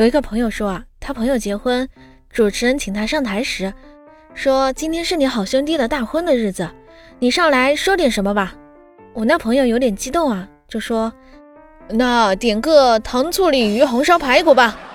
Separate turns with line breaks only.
有一个朋友说啊他朋友结婚主持人请他上台时说今天是你好兄弟的大婚的日子你上来说点什么吧。我那朋友有点激动啊就说那点个糖醋鲤鱼红烧排骨吧。